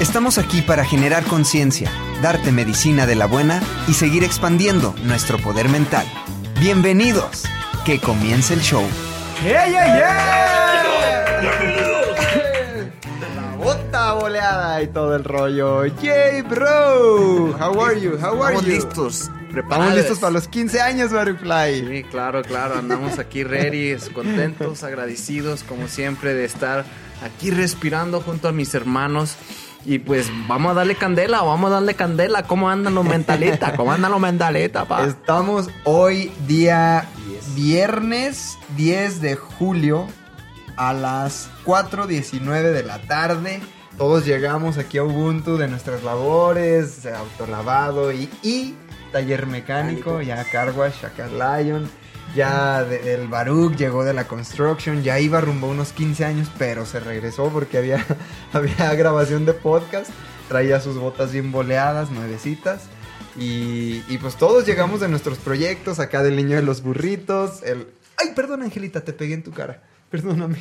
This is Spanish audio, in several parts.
Estamos aquí para generar conciencia, darte medicina de la buena y seguir expandiendo nuestro poder mental. Bienvenidos. Que comience el show. ¡Yeah, yeah, yeah! La bota boleada y todo el rollo. ¡Yay, bro! How are you? How are Estamos you? listos. Estamos listos para los 15 años, Butterfly. Sí, claro, claro. Andamos aquí ready, contentos, agradecidos, como siempre, de estar aquí respirando junto a mis hermanos. Y pues vamos a darle candela, vamos a darle candela. ¿Cómo andan los mentalistas? ¿Cómo andan los mentalistas, pa? Estamos hoy día viernes 10 de julio a las 4.19 de la tarde. Todos llegamos aquí a Ubuntu de nuestras labores, autolavado y, y taller mecánico, ya Carwash, acá Lion. Ya de- el Baruch llegó de la construction, ya iba rumbo a unos 15 años, pero se regresó porque había, había grabación de podcast. Traía sus botas bien boleadas, nuevecitas. Y, y pues todos llegamos de nuestros proyectos, acá del niño de los burritos. El... Ay, perdón, Angelita, te pegué en tu cara. Perdóname.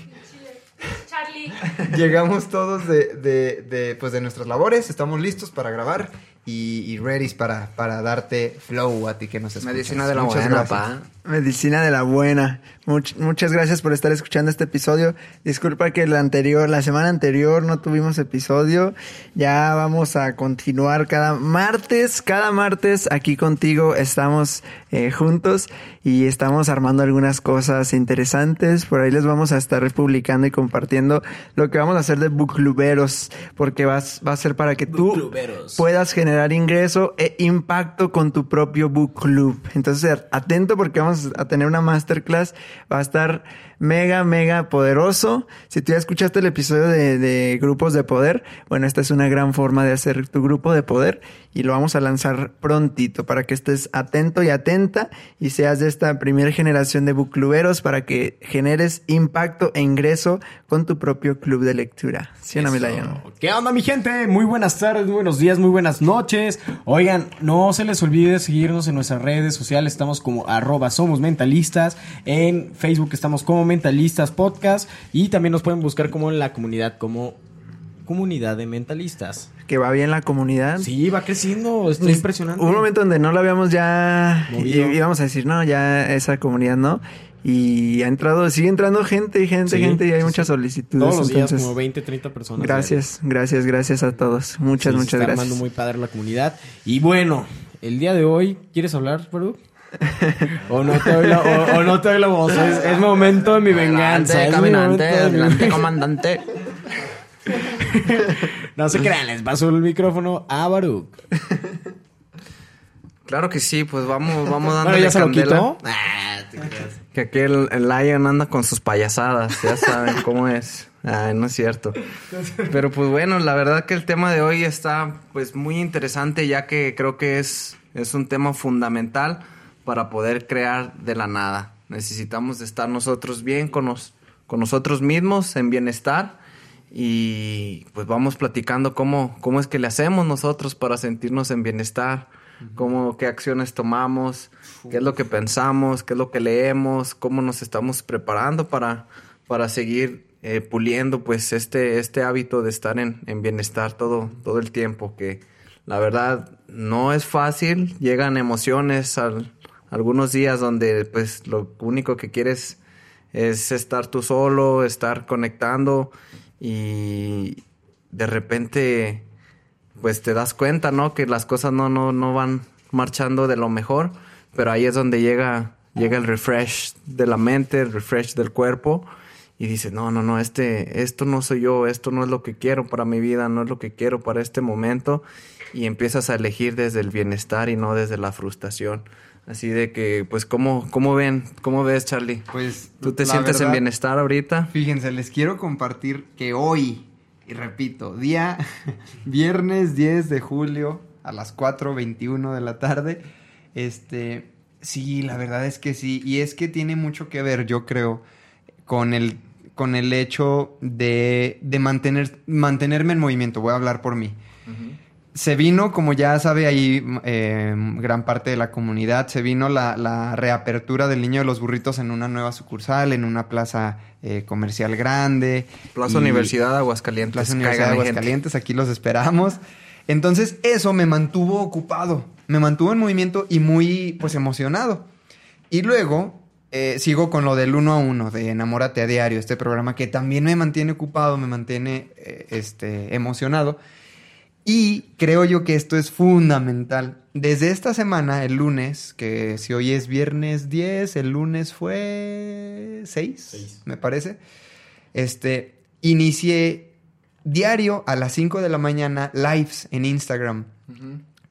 Charlie. Llegamos todos de, de, de, pues de nuestras labores, estamos listos para grabar y, y ready para, para darte flow a ti que nos escuchas. Medicina de la Muchas buena, gracias. pa. Medicina de la buena. Much- muchas gracias por estar escuchando este episodio. Disculpa que la anterior, la semana anterior no tuvimos episodio. Ya vamos a continuar cada martes, cada martes aquí contigo estamos eh, juntos y estamos armando algunas cosas interesantes. Por ahí les vamos a estar publicando y compartiendo lo que vamos a hacer de bookluberos, porque vas, va a ser para que tú puedas generar ingreso e impacto con tu propio book club. Entonces, atento porque vamos a tener una masterclass. Va a estar mega, mega poderoso. Si tú ya escuchaste el episodio de, de grupos de poder, bueno, esta es una gran forma de hacer tu grupo de poder y lo vamos a lanzar prontito para que estés atento y atenta y seas de esta primera generación de bookluberos para que generes impacto e ingreso con tu propio club de lectura. ¿Sí no, Milayon? ¿Qué onda mi gente? Muy buenas tardes, muy buenos días, muy buenas noches. Oigan, no se les olvide seguirnos en nuestras redes sociales. Estamos como arroba somos mentalistas. En Facebook estamos como mentalistas podcast. Y también nos pueden buscar como en la comunidad como comunidad de mentalistas. Que va bien la comunidad. Sí, va creciendo, está impresionante. Hubo un momento donde no lo habíamos ya Movido. y íbamos a decir, no, ya esa comunidad no. Y ha entrado, sigue entrando gente, gente, Sí, gente, y hay sí, muchas solicitudes. Todos los días como 20, 30 personas. Gracias, gracias, gracias a todos. Muchas, Sí, se muchas está gracias. armando muy padre la comunidad. Y bueno, el día de hoy, ¿quieres hablar, Perú? o no te doy la, o, o no te doy la voz. Es, es momento de mi venganza. momento de mi- comandante. No se crean, les paso el micrófono a Baruch. Claro que sí, pues vamos, vamos dando Bueno, ya se lo quitó. Que aquí el, el Lion anda con sus payasadas, ya saben cómo es. Ay, no es cierto. Pero pues bueno, la verdad que el tema de hoy está pues muy interesante ya que creo que es, es un tema fundamental para poder crear de la nada. Necesitamos de estar nosotros bien con, nos- con nosotros mismos, en bienestar. Y pues vamos platicando cómo, cómo es que le hacemos nosotros para sentirnos en bienestar, cómo, qué acciones tomamos, qué es lo que pensamos, qué es lo que leemos, cómo nos estamos preparando para, para seguir eh, puliendo pues este, este hábito de estar en, en bienestar todo, todo el tiempo, que la verdad no es fácil, llegan emociones al, algunos días donde pues lo único que quieres es estar tú solo, estar conectando y de repente pues te das cuenta, ¿no? Que las cosas no, no, no van marchando de lo mejor, pero ahí es donde llega, llega el refresh de la mente, el refresh del cuerpo y dices, no, no, no, este, esto no soy yo, esto no es lo que quiero para mi vida, no es lo que quiero para este momento y empiezas a elegir desde el bienestar y no desde la frustración. Así de que, pues, ¿cómo, cómo ven? ¿Cómo ves, Charlie? Pues, ¿Tú te sientes en bienestar ahorita? Fíjense, les quiero compartir que hoy, y repito, día viernes 10 de julio a las 4.21 de la tarde, este, sí, la verdad es que sí, y es que tiene mucho que ver, yo creo, con el, con el hecho de, de mantener, mantenerme en movimiento, voy a hablar por mí. Se vino, como ya sabe ahí eh, gran parte de la comunidad, se vino la, la reapertura del Niño de los Burritos en una nueva sucursal, en una plaza eh, comercial grande. Plaza Y- Universidad de Aguascalientes. Plaza Universidad de. Aguascalientes, aquí los esperamos. Entonces, eso me mantuvo ocupado, me mantuvo en movimiento y muy, pues, emocionado. Y luego, eh, sigo con lo del uno a uno, de Enamórate a Diario, este programa que también me mantiene ocupado, me mantiene, eh, este, emocionado. Y creo yo que esto es fundamental. Desde esta semana, el lunes, que si hoy es viernes 10, el lunes fue 6, me parece. Este, inicié diario a las 5 de la mañana lives en Instagram.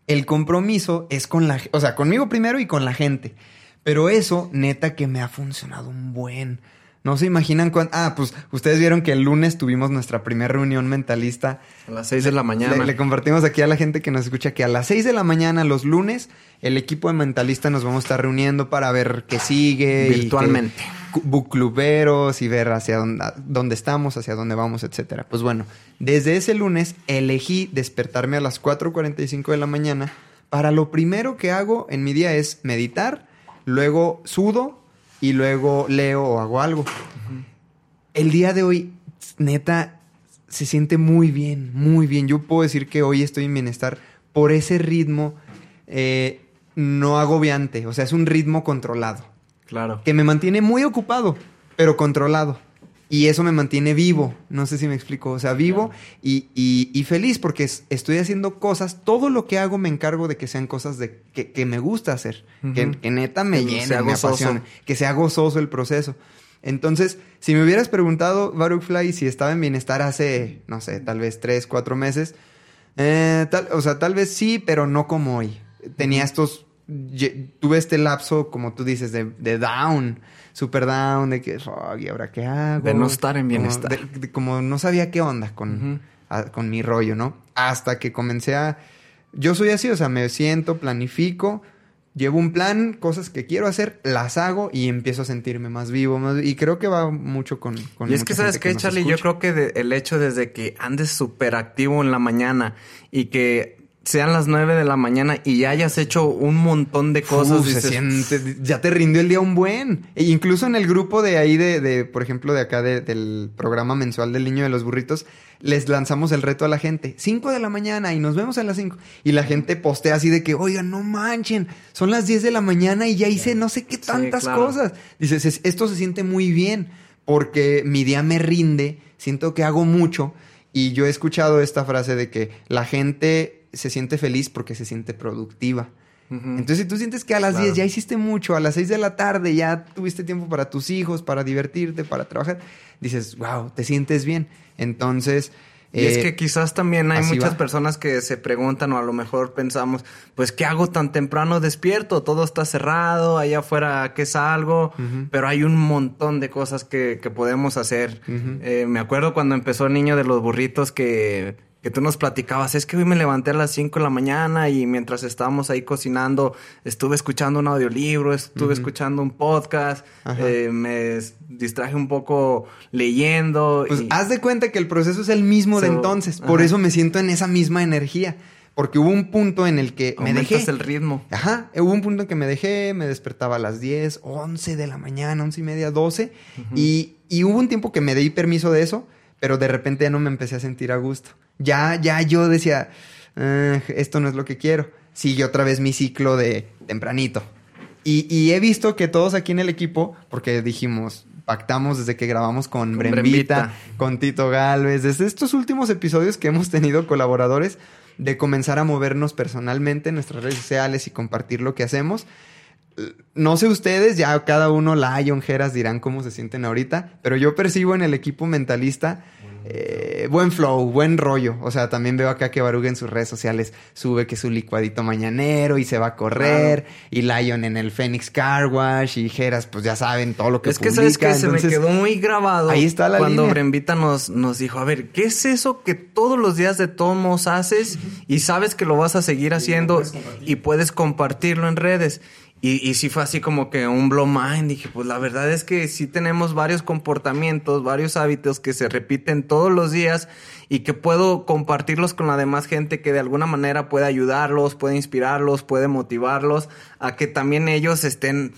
El compromiso es con la, o sea, conmigo primero y con la gente. Pero eso, neta, que me ha funcionado un buen. No se imaginan cuánto. Ah, pues ustedes vieron que el lunes tuvimos nuestra primera reunión mentalista. A las 6 de la mañana. Le, le compartimos aquí a la gente que nos escucha que a las 6 de la mañana, los lunes, el equipo de mentalista nos vamos a estar reuniendo para ver qué sigue. Virtualmente. bookcluberos y ver hacia dónde, dónde estamos, hacia dónde vamos, etcétera. Pues bueno, desde ese lunes elegí despertarme a las 4.45 de la mañana para lo primero que hago en mi día es meditar, luego sudo y luego leo o hago algo. El día de hoy, neta, se siente muy bien, muy bien. Yo puedo decir que hoy estoy en bienestar por ese ritmo eh, no agobiante, o sea, es un ritmo controlado Claro. que me mantiene muy ocupado, pero controlado. Y eso me mantiene vivo, no sé si me explico, o sea, vivo y, y- y feliz porque es- estoy haciendo cosas, todo lo que hago me encargo de que sean cosas de, que, que me gusta hacer, que, neta me sea me gozoso. apasione, que sea gozoso el proceso. Entonces, si me hubieras preguntado, Baruch Fly, si estaba en bienestar hace, no sé, tal vez tres, cuatro meses, eh, tal, o sea, tal vez sí, pero no como hoy. Tenía estos. Tuve este lapso, como tú dices, de, de down, super down, de que, fuck, ¿y ahora qué hago? De no estar en Como bienestar. de- de- Como, no sabía qué onda con, a- con mi rollo, ¿no? Hasta que comencé a. Yo soy así, o sea, me siento, planifico, llevo un plan, cosas que quiero hacer, las hago y empiezo a sentirme más vivo. Más, y creo que va mucho con. con Y es que, ¿sabes qué, Charlie? Yo creo que de- el hecho desde que andes súper activo en la mañana y que sean las 9 de la mañana y ya hayas hecho un montón de cosas. Uf, se dices, siente, ya te rindió el día un buen. E incluso en el grupo de ahí, de, de, por ejemplo, de acá de- del programa mensual del niño de los burritos, les lanzamos el reto a la gente. 5 de la mañana y nos vemos a las 5. Y la gente postea así de que, oigan, no manchen, son las 10 de la mañana y ya hice no sé qué tantas claro. cosas. Dices, "Es- esto se siente muy bien porque mi día me rinde, siento que hago mucho. Y yo he escuchado esta frase de que la gente se siente feliz porque se siente productiva. Entonces, si tú sientes que a las Claro. 10 ya hiciste mucho, a las 6 de la tarde ya tuviste tiempo para tus hijos, para divertirte, para trabajar, dices, wow, te sientes bien. Entonces, Y es eh, que quizás también hay muchas va. personas que se preguntan o a lo mejor pensamos, pues ¿qué hago tan temprano despierto? Todo está cerrado, allá afuera ¿qué salgo? Ujú. Pero hay un montón de cosas que, que podemos hacer. Eh, me acuerdo cuando empezó Niño de los Burritos que, que tú nos platicabas, es que hoy me levanté a las 5 de la mañana y mientras estábamos ahí cocinando estuve escuchando un audiolibro, estuve escuchando un podcast, eh, me distraje un poco leyendo. pues y- haz de cuenta que el proceso es el mismo de entonces. Por ajá. eso me siento en esa misma energía. Porque hubo un punto en el que me dejé. el ritmo. Ajá, hubo un punto en que me dejé, me despertaba a las 10, 11 de la mañana, 11 y media, 12. y, y hubo un tiempo que me di permiso de eso, pero de repente ya no me empecé a sentir a gusto. Ya, ya yo decía, "Ah, esto no es lo que quiero. Sigue otra vez mi ciclo de tempranito. Y, y he visto que todos aquí en el equipo, porque dijimos, pactamos desde que grabamos con, Con Brembita, Brembita. con Tito Galvez, desde estos últimos episodios que hemos tenido colaboradores, de comenzar a movernos personalmente en nuestras redes sociales y compartir lo que hacemos. No sé ustedes, ya cada uno, la y Onjeras dirán cómo se sienten ahorita, pero yo percibo en el equipo mentalista eh, buen flow, buen rollo. O sea, también veo acá que Baruga en sus redes sociales sube que su licuadito mañanero y se va a correr. Y Lion en el Phoenix Car Wash y Jeras, pues ya saben todo lo que Es que sabes que se me quedó muy grabado ahí está la cuando línea. Brembita nos, nos dijo, a ver, ¿qué es eso que todos los días de tomos haces y sabes que lo vas a seguir haciendo y puedes compartirlo en redes? Y, sí fue así como que un blow mind. Dije, pues la verdad es que sí tenemos varios comportamientos, varios hábitos que se repiten todos los días y que puedo compartirlos con la demás gente que de alguna manera puede ayudarlos, puede inspirarlos, puede motivarlos a que también ellos estén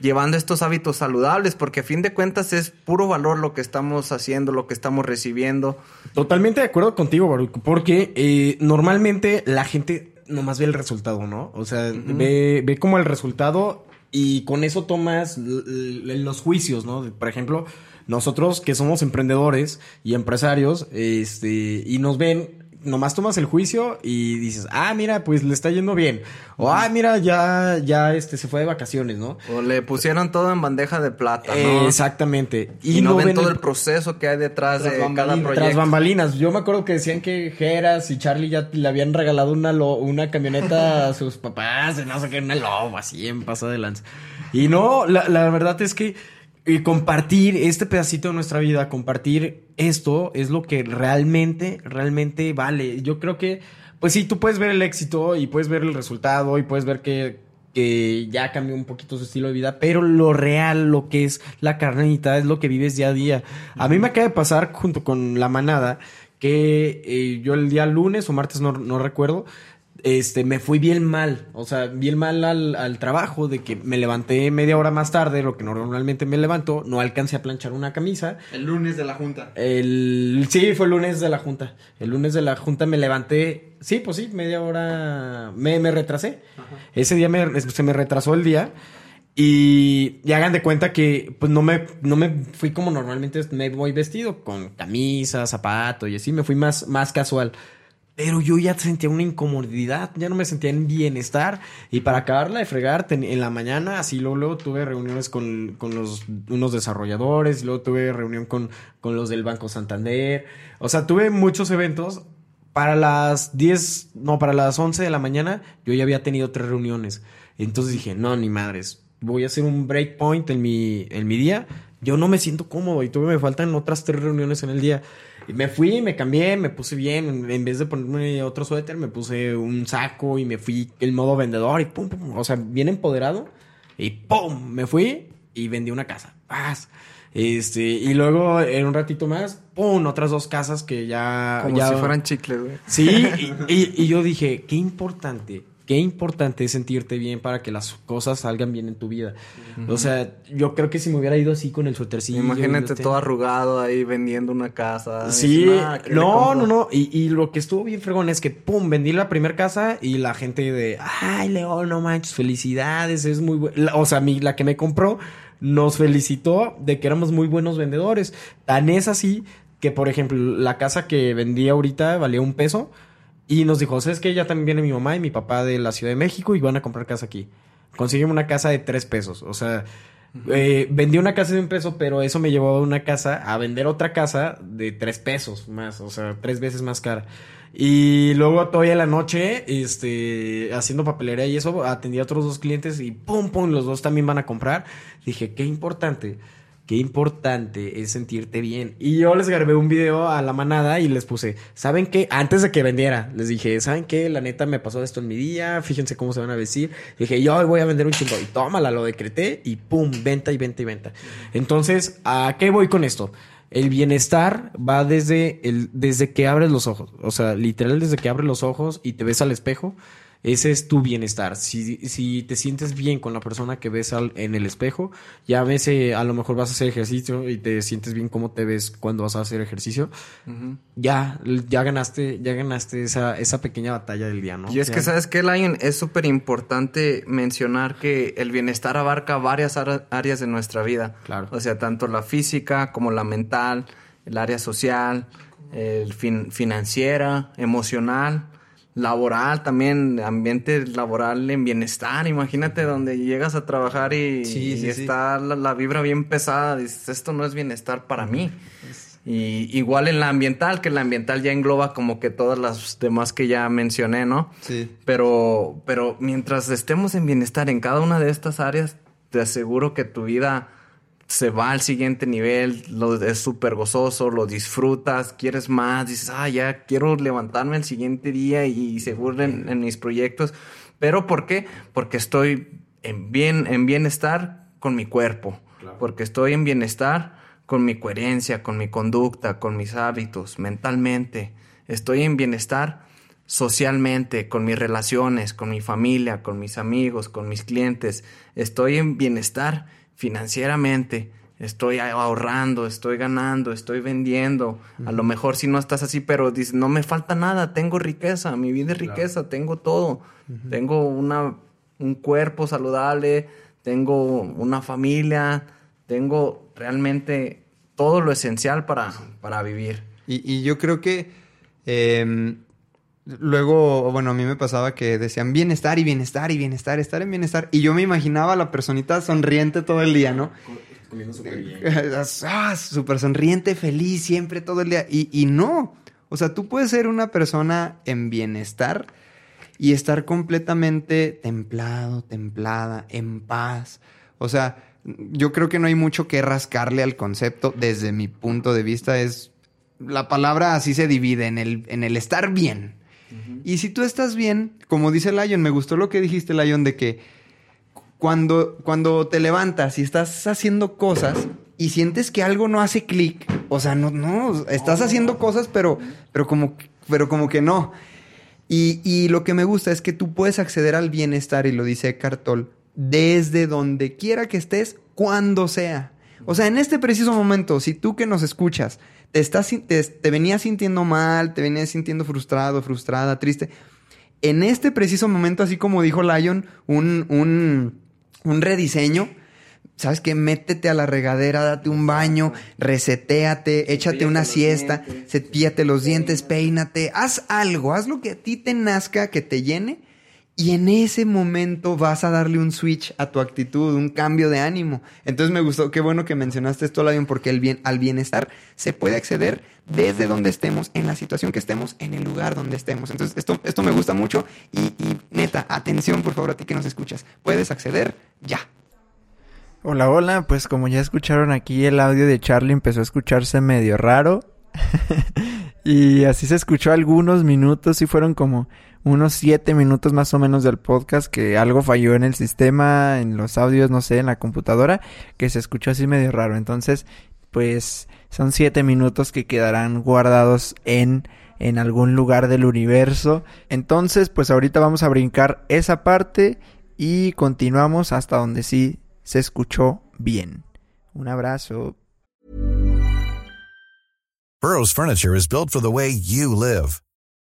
llevando estos hábitos saludables, porque a fin de cuentas es puro valor lo que estamos haciendo, lo que estamos recibiendo. Totalmente de acuerdo contigo, Baruch, porque eh, normalmente la gente nomás ve el resultado, ¿no? O sea, ve, ve como el resultado y con eso tomas los juicios, ¿no? Por ejemplo, nosotros que somos emprendedores y empresarios, este, y nos ven, nomás tomas el juicio y dices, ah, mira, pues le está yendo bien. O, ah, mira, ya, ya, este, se fue de vacaciones, ¿no? O le pusieron todo en bandeja de plata, Eh, ¿no? exactamente. Y, no, ven todo el el proceso que hay detrás de cada proyecto. tras bambalinas. Yo me acuerdo que decían que Geras y Charlie ya le habían regalado una, lo- una camioneta a sus papás, no sé qué, una lobo, así en paso de lanza. Y no, la, la verdad es que eh, compartir este pedacito de nuestra vida, compartir esto es lo que realmente, realmente vale. Yo creo que, pues sí, tú puedes ver el éxito y puedes ver el resultado y puedes ver que, que ya cambió un poquito su estilo de vida, pero lo real, lo que es la carnita, es lo que vives día a día. A mí me acaba de pasar junto con la manada que eh, yo el día lunes o martes, no, no recuerdo, este, me fui bien mal, o sea, bien mal al, al trabajo, de que me levanté media hora más tarde, lo que normalmente me levanto, no alcancé a planchar una camisa. El lunes de la junta. El, sí, fue el lunes de la junta. El lunes de la junta me levanté, sí, pues sí, media hora, me, me retrasé. Ese día me- se me retrasó el día. Y, y hagan de cuenta que pues no me, no me fui como normalmente me voy vestido, con camisa, zapato y así, me fui más, más casual. Pero yo ya sentía una incomodidad, ya no me sentía en bienestar. Y para acabarla de fregar, en la mañana, así luego, luego tuve reuniones con, con los, unos desarrolladores, luego tuve reunión con, con los del Banco Santander. O sea, tuve muchos eventos. Para las 10, no, para las 11 de la mañana, yo ya había tenido tres reuniones. Entonces dije, no, ni madres, voy a hacer un breakpoint en mi, en mi día. Yo no me siento cómodo y todavía me faltan otras tres reuniones en el día. Y me fui, me cambié, me puse bien. En- En vez de ponerme otro suéter, me puse un saco y me fui el modo vendedor y pum, pum. O sea, bien empoderado. Y pum, me fui y vendí una casa. Paz. Este, y luego en un ratito más, pum, otras dos casas que ya. Como ya- si fueran chicles, güey. Sí, y, y- y yo dije, qué importante, qué importante es sentirte bien para que las cosas salgan bien en tu vida. O sea, yo creo que si me hubiera ido así con el suétercillo. Imagínate todo arrugado ahí vendiendo una casa. Sí, Dices, "Ah, ¿qué le no, compro?". no, no. Y, y lo que estuvo bien fregón es que, pum, vendí la primera casa y la gente de, ay, León, no manches, felicidades, es muy bueno. O sea, mi, la que me compró nos felicitó de que éramos muy buenos vendedores. Tan es así que, por ejemplo, la casa que vendí ahorita valía un peso y nos dijo, ¿sabes qué? Ya también viene mi mamá y mi papá de la Ciudad de México y van a comprar casa aquí. Consígueme una casa de tres pesos. O sea, eh, vendí una casa de un peso, pero eso me llevó a una casa, a vender otra casa de tres pesos más, o sea, tres veces más cara. Y luego todavía en la noche, este, haciendo papelería y eso, atendí a otros dos clientes y pum, pum, los dos también van a comprar. Dije, qué importante, qué importante es sentirte bien. Y yo les grabé un video a la manada y les puse, ¿saben qué? Antes de que vendiera, les dije, ¿saben qué? La neta me pasó esto en mi día, fíjense cómo se van a vestir. Dije, yo voy a vender un chingo. Y tómala, lo decreté y pum, venta y venta y venta. Entonces, ¿a qué voy con esto? El bienestar va desde, el, desde que abres los ojos. O sea, literal desde que abres los ojos y te ves al espejo. Ese es tu bienestar. Si, si te sientes bien con la persona que ves al- en el espejo, ya ves, eh, a lo mejor vas a hacer ejercicio y te sientes bien cómo te ves cuando vas a hacer ejercicio. Ya, ya ganaste, ya ganaste esa, esa pequeña batalla del día, ¿no? Y es Ya. que, ¿sabes qué, Lion? Es súper importante mencionar que el bienestar abarca varias áreas de nuestra vida. Claro. O sea, tanto la física como la mental, el área social, el fin- financiera, emocional, laboral también, ambiente laboral en bienestar. Imagínate donde llegas a trabajar y, Sí, sí, y sí. está la, la vibra bien pesada. Dices, esto no es bienestar para mí. Y igual en la ambiental, que la ambiental ya engloba como que todas las demás que ya mencioné, ¿no? Sí. Pero, pero mientras estemos en bienestar en cada una de estas áreas, te aseguro que tu vida se va al siguiente nivel, lo, es súper gozoso, lo disfrutas, quieres más, dices, ah, ya quiero levantarme el siguiente día y, seguro en, en mis proyectos. Pero ¿por qué? Porque estoy en, bien, en bienestar con mi cuerpo, porque estoy en bienestar con mi coherencia, con mi conducta, con mis hábitos, mentalmente. Estoy en bienestar socialmente, con mis relaciones, con mi familia, con mis amigos, con mis clientes. Estoy en bienestar financieramente. Estoy ahorrando, estoy ganando, estoy vendiendo. A lo mejor si no estás así, pero dices, no me falta nada, tengo riqueza, mi vida es riqueza, tengo todo. Tengo una, un cuerpo saludable, tengo una familia, tengo realmente todo lo esencial para, para vivir. Y, y yo creo que eh, luego, bueno, a mí me pasaba que decían bienestar y bienestar y bienestar, estar en bienestar. Y yo me imaginaba a la personita sonriente todo el día, ¿no? Ah, súper sonriente, feliz, siempre, todo el día. Y, y no. O sea, tú puedes ser una persona en bienestar y estar completamente templado, templada, en paz. O sea, yo creo que no hay mucho que rascarle al concepto desde mi punto de vista. Es la palabra así se divide en el, en el estar bien. Y si tú estás bien, como dice Lion, me gustó lo que dijiste, Lion, de que cuando, cuando te levantas y estás haciendo cosas y sientes que algo no hace clic, o sea, no, no, estás haciendo cosas, pero, pero, como, pero como que no. Y, y lo que me gusta es que tú puedes acceder al bienestar, y lo dice Cartol, desde donde quiera que estés, cuando sea. O sea, en este preciso momento, si tú que nos escuchas, te, estás, te, te venías sintiendo mal, te venías sintiendo frustrado, frustrada, triste, en este preciso momento, así como dijo Lion, un, un, un rediseño, ¿sabes qué? Métete a la regadera, date un baño, resetéate, échate una siesta, cepíllate los dientes, peínate, haz algo, haz lo que a ti te nazca, que te llene. Y en ese momento vas a darle un switch a tu actitud, un cambio de ánimo. Entonces me gustó, qué bueno que mencionaste esto, Lion, porque el bien, al bienestar se puede acceder desde donde estemos, en la situación que estemos, en el lugar donde estemos. Entonces esto, esto me gusta mucho y, y neta, atención por favor a ti que nos escuchas. Puedes acceder ya. Hola, hola, pues como ya escucharon aquí el audio de Charlie empezó a escucharse medio raro. y así se escuchó algunos minutos y fueron como unos siete minutos más o menos del podcast que algo falló en el sistema, en los audios, no sé, en la computadora, que se escuchó así medio raro. Entonces, pues son siete minutos que quedarán guardados en en algún lugar del universo. Entonces, pues ahorita vamos a brincar esa parte y continuamos hasta donde sí se escuchó bien. Un abrazo. Burrow's furniture is built for the way you live.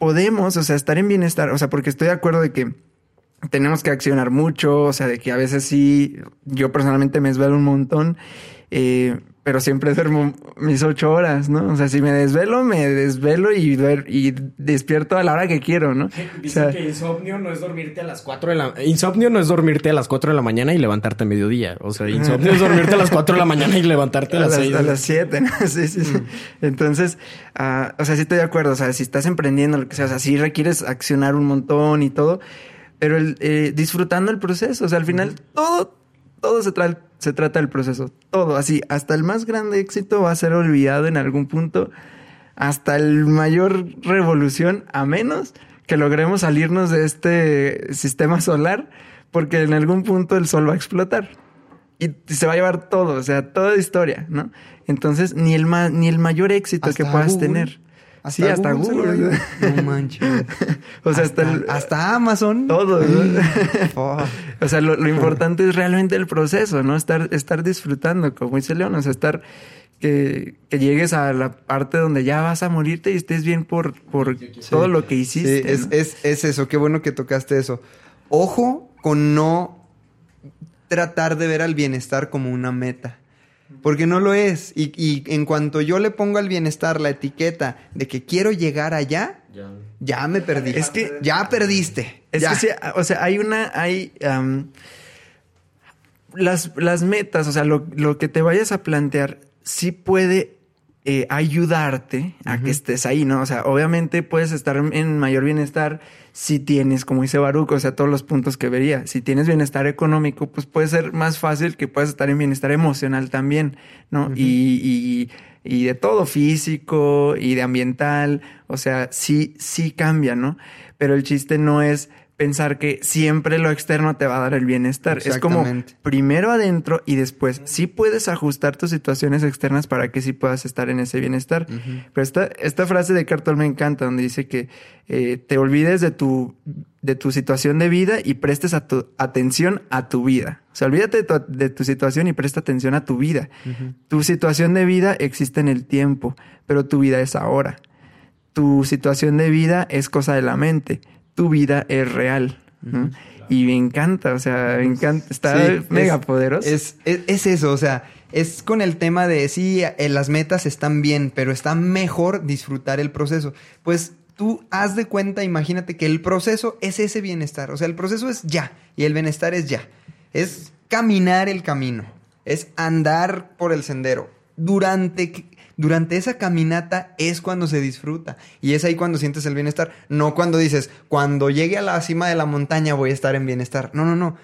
Podemos, o sea, estar en bienestar, o sea, porque estoy de acuerdo de que tenemos que accionar mucho, o sea, de que a veces sí, yo personalmente me desvelo un montón, eh, pero siempre duermo mis ocho horas, ¿no? O sea, si me desvelo, me desvelo y, despierto a la hora que quiero, ¿no? O Dicen sea, que insomnio no es dormirte a las 4 de la Insomnio no es dormirte a las 4 de la mañana y levantarte a mediodía. O sea, insomnio es dormirte a las 4 de la mañana y levantarte a a las 6. a las siete, ¿no? Sí, sí, sí. Entonces, ah, o sea, sí estoy de acuerdo. O sea, si estás emprendiendo, lo que sea, o sea, sí requieres accionar un montón y todo, pero el, eh, disfrutando el proceso. O sea, al final, todo, todo se, tra- se trata del proceso. Todo, así, hasta el más grande éxito va a ser olvidado en algún punto, hasta el mayor revolución, a menos que logremos salirnos de este sistema solar, porque en algún punto el sol va a explotar y se va a llevar todo, o sea, toda historia, ¿no? Entonces, ni el ma- ni el mayor éxito que puedas Google. tener. Sí, hasta se lo Google. No manches. o sea, hasta, hasta, el- hasta Amazon. todo, o sea, lo, lo importante es realmente el proceso, ¿no? Estar, estar disfrutando, como dice León, o sea, estar que, que llegues a la parte donde ya vas a morirte y estés bien por, por todo lo que hiciste. Sí, es, ¿no? es, es eso, qué bueno que tocaste eso. Ojo con no tratar de ver al bienestar como una meta. Porque no lo es. Y, y en cuanto yo le pongo al bienestar la etiqueta de que quiero llegar allá, ya me perdí. Es que- ya perdiste. Es Ya. que sí, o sea, hay una, hay las, las metas, o sea, lo, lo que te vayas a plantear sí puede eh, ayudarte a que estés ahí, ¿no? O sea, obviamente puedes estar en mayor bienestar si tienes, como dice Baruch, o sea, todos los puntos que vería. Si tienes bienestar económico, pues puede ser más fácil que puedas estar en bienestar emocional también, ¿no? y, y, y de todo, físico y de ambiental, o sea, sí, sí cambia, ¿no? Pero el chiste no es pensar que siempre lo externo te va a dar el bienestar. Es como primero adentro y después sí puedes ajustar tus situaciones externas para que sí puedas estar en ese bienestar. Pero esta, esta frase de Cartol me encanta, donde dice que eh, te olvides de tu, de tu situación de vida y prestes a tu atención a tu vida. O sea, olvídate de tu, de tu situación y presta atención a tu vida. Tu situación de vida existe en el tiempo, pero tu vida es ahora. Tu situación de vida es cosa de la mente. Tu vida es real. ¿no? Y me encanta, o sea, me encanta. Está Sí, mega es- poderoso. Es, es, es eso, o sea, es con el tema de sí, eh, las metas están bien, pero está mejor disfrutar el proceso. Pues tú haz de cuenta, imagínate que el proceso es ese bienestar, o sea, el proceso es ya y el bienestar es ya. Es caminar el camino, es andar por el sendero. Durante, durante esa caminata es cuando se disfruta y es ahí cuando sientes el bienestar, no cuando dices, cuando llegue a la cima de la montaña voy a estar en bienestar. No, no, no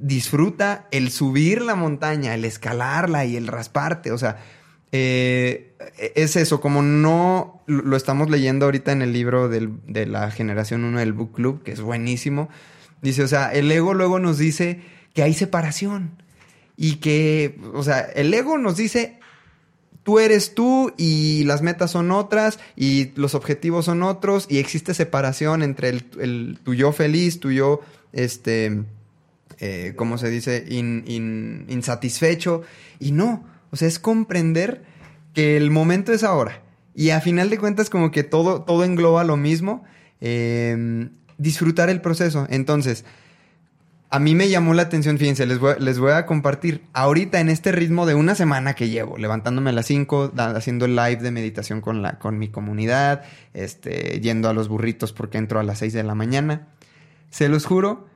disfruta el subir la montaña, el escalarla y el rasparte. O sea, eh, es eso, como no lo estamos leyendo ahorita en el libro del- de la generación 1 del Book Club, que es buenísimo. Dice, o sea, el ego luego nos dice que hay separación y que, o sea, el ego nos dice, tú eres tú y las metas son otras y los objetivos son otros y existe separación entre el, el- tu yo feliz, tu yo, este, eh, ¿cómo se dice? In- in- insatisfecho. Y no, o sea, es comprender que el momento es ahora. Y a final de cuentas como que todo, todo engloba lo mismo. eh, disfrutar el proceso. Entonces, a mí me llamó la atención, fíjense, les voy, a- compartir. Ahorita en este ritmo de una semana que llevo, levantándome a las 5, haciendo el live de meditación con, la, con mi comunidad, este, yendo a los burritos porque entro a las 6 de la mañana. Se los juro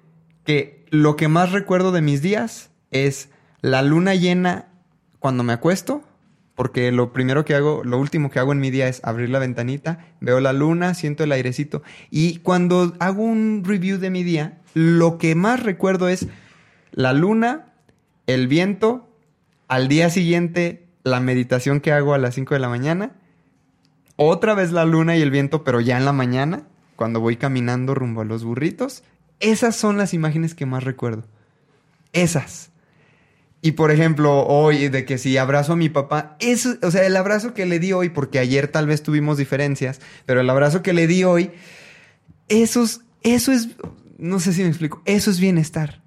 que lo que más recuerdo de mis días es la luna llena cuando me acuesto, porque lo primero que hago, lo último que hago en mi día es abrir la ventanita, veo la luna, siento el airecito y cuando hago un review de mi día, lo que más recuerdo es la luna, el viento, al día siguiente la meditación que hago a las 5 de la mañana, otra vez la luna y el viento, pero ya en la mañana, cuando voy caminando rumbo a los burritos. Esas son las imágenes que más recuerdo. Esas. Y por ejemplo, hoy, de que si abrazo a mi papá, eso, o sea, el abrazo que le di hoy, porque ayer tal vez tuvimos diferencias, pero el abrazo que le di hoy, eso es, eso es, no sé si me explico, eso es bienestar.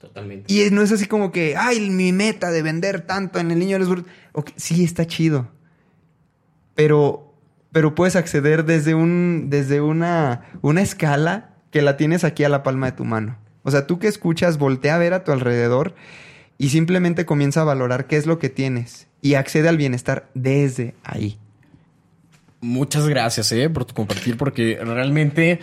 Totalmente. Y no es así como que, ay, mi meta de vender tanto en el niño de los burritos. Ok, sí, está chido. Pero, pero puedes acceder desde, un, desde una, una escala que la tienes aquí a la palma de tu mano. O sea, tú que escuchas, voltea a ver a tu alrededor y simplemente comienza a valorar qué es lo que tienes. y accede al bienestar desde ahí. Muchas gracias, eh, por tu compartir, porque realmente,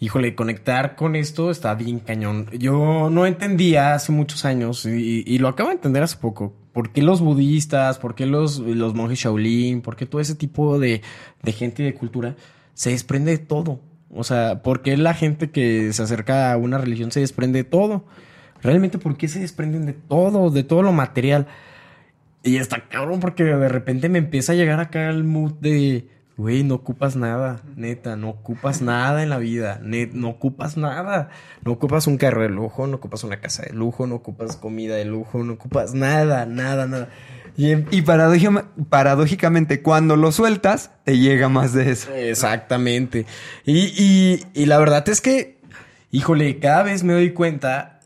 híjole, conectar con esto está bien cañón. Yo no entendía hace muchos años y, lo acabo de entender hace poco. ¿Por qué los budistas? ¿Por qué los, los monjes Shaolin? ¿Por qué todo ese tipo de, de gente y de cultura se desprende de todo? O sea, ¿por qué la gente que se acerca a una religión se desprende de todo? Realmente, ¿por qué se desprenden de todo, de todo lo material? Y está cabrón porque de repente me empieza a llegar acá el mood de, güey, no ocupas nada, neta, no ocupas nada en la vida, net, no ocupas nada. No ocupas un carro de lujo, no ocupas una casa de lujo, no ocupas comida de lujo, no ocupas nada, nada, nada. Y, Y paradójica- paradójicamente, cuando lo sueltas, te llega más de eso. Exactamente. Y, y, y la verdad es que, híjole, cada vez me doy cuenta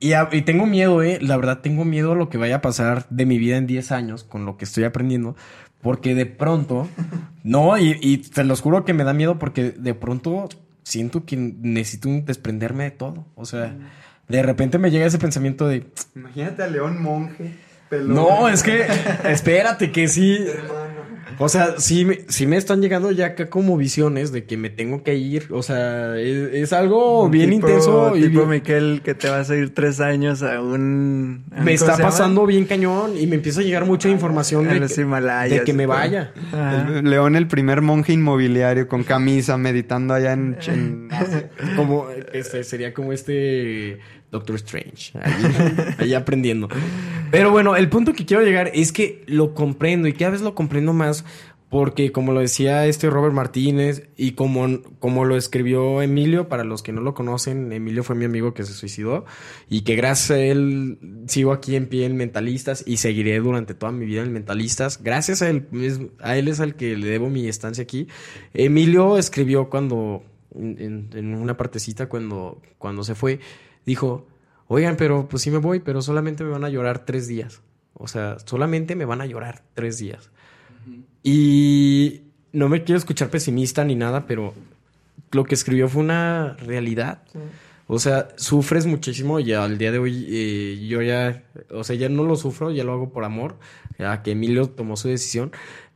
y, a- y tengo miedo, eh. La verdad tengo miedo a lo que vaya a pasar de mi vida en 10 años con lo que estoy aprendiendo. Porque de pronto, no, y, y te los juro que me da miedo porque de pronto siento que necesito desprenderme de todo. O sea, de repente me llega ese pensamiento de, Imagínate a León Monje. Pelón. no, es que, espérate, que sí. O sea, sí, me- sí me están llegando ya acá como visiones de que me tengo que ir. O sea, es, es algo bien Tipo- intenso y Tipo bien- Miquel, que te vas a ir tres años a un... a un- me está pasando bien cañón y me empieza a llegar mucha información de los que, Himalayas de que y me vaya. El- León, el primer monje inmobiliario con camisa, meditando allá en... en. Como este sería como este Doctor Strange, ahí, aprendiendo. Pero bueno, el punto que quiero llegar es que lo comprendo y cada vez lo comprendo más porque como lo decía este Robert Martínez y como, como lo escribió Emilio, para los que no lo conocen, Emilio fue mi amigo que se suicidó y que gracias a él sigo aquí en pie en Mentalistas y seguiré durante toda mi vida en Mentalistas. Gracias a él, es- a él es al que le debo mi estancia aquí. Emilio escribió cuando, en una partecita cuando, cuando se fue, dijo, oigan, pero pues sí me voy, pero solamente me van a llorar tres días. O sea, solamente me van a llorar tres días. Y no me quiero escuchar pesimista ni nada, pero lo que escribió fue una realidad. O sea, sufres muchísimo y al día de hoy eh, yo ya, o sea, ya no lo sufro, ya lo hago por amor, a que Emilio tomó su decisión,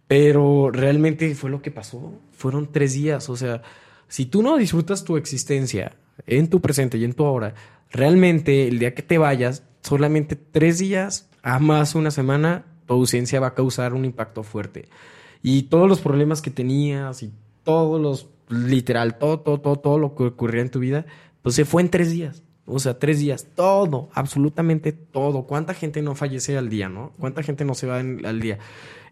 pero realmente fue lo que pasó. Fueron tres días, o sea, si tú no disfrutas tu existencia en tu presente y en tu ahora, realmente el día que te vayas, solamente tres días, a más una semana, tu ausencia va a causar un impacto fuerte. Y todos los problemas que tenías y todos los, literal, todo, todo, todo, todo lo que ocurría en tu vida, pues se fue en tres días. O sea, tres días, todo, absolutamente todo. ¿Cuánta gente no fallece al día, no? ¿Cuánta gente no se va al día?